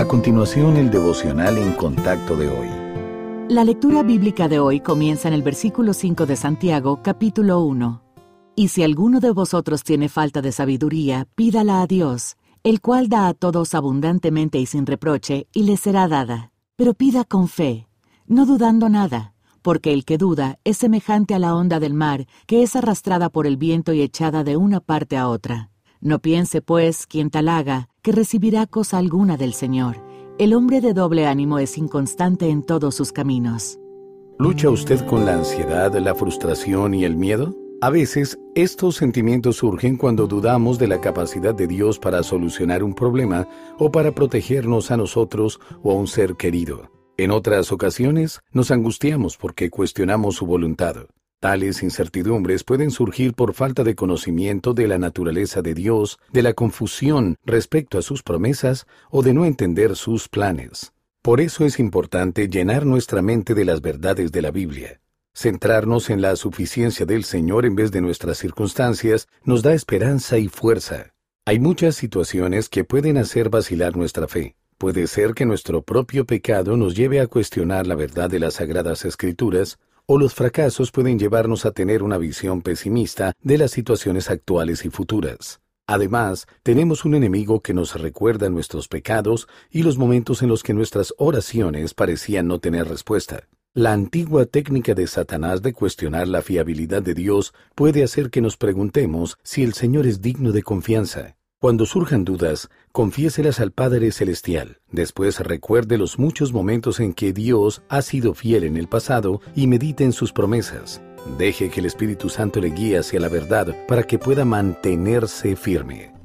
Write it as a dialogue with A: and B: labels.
A: A continuación, el devocional en contacto de hoy.
B: La lectura bíblica de hoy comienza en el versículo 5 de Santiago, capítulo 1. Y si alguno de vosotros tiene falta de sabiduría, pídala a Dios, el cual da a todos abundantemente y sin reproche, y le será dada. Pero pida con fe, no dudando nada, porque el que duda es semejante a la onda del mar, que es arrastrada por el viento y echada de una parte a otra. No piense, pues, quien tal haga, que recibirá cosa alguna del Señor. El hombre de doble ánimo es inconstante en todos sus caminos.
A: ¿Lucha usted con la ansiedad, la frustración y el miedo? A veces, estos sentimientos surgen cuando dudamos de la capacidad de Dios para solucionar un problema o para protegernos a nosotros o a un ser querido. En otras ocasiones, nos angustiamos porque cuestionamos su voluntad. Tales incertidumbres pueden surgir por falta de conocimiento de la naturaleza de Dios, de la confusión respecto a sus promesas o de no entender sus planes. Por eso es importante llenar nuestra mente de las verdades de la Biblia. Centrarnos en la suficiencia del Señor en vez de nuestras circunstancias nos da esperanza y fuerza. Hay muchas situaciones que pueden hacer vacilar nuestra fe. Puede ser que nuestro propio pecado nos lleve a cuestionar la verdad de las Sagradas Escrituras, o los fracasos pueden llevarnos a tener una visión pesimista de las situaciones actuales y futuras. Además, tenemos un enemigo que nos recuerda nuestros pecados y los momentos en los que nuestras oraciones parecían no tener respuesta. La antigua técnica de Satanás de cuestionar la fiabilidad de Dios puede hacer que nos preguntemos si el Señor es digno de confianza. Cuando surjan dudas, confiéselas al Padre Celestial. Después recuerde los muchos momentos en que Dios ha sido fiel en el pasado y medite en sus promesas. Deje que el Espíritu Santo le guíe hacia la verdad para que pueda mantenerse firme.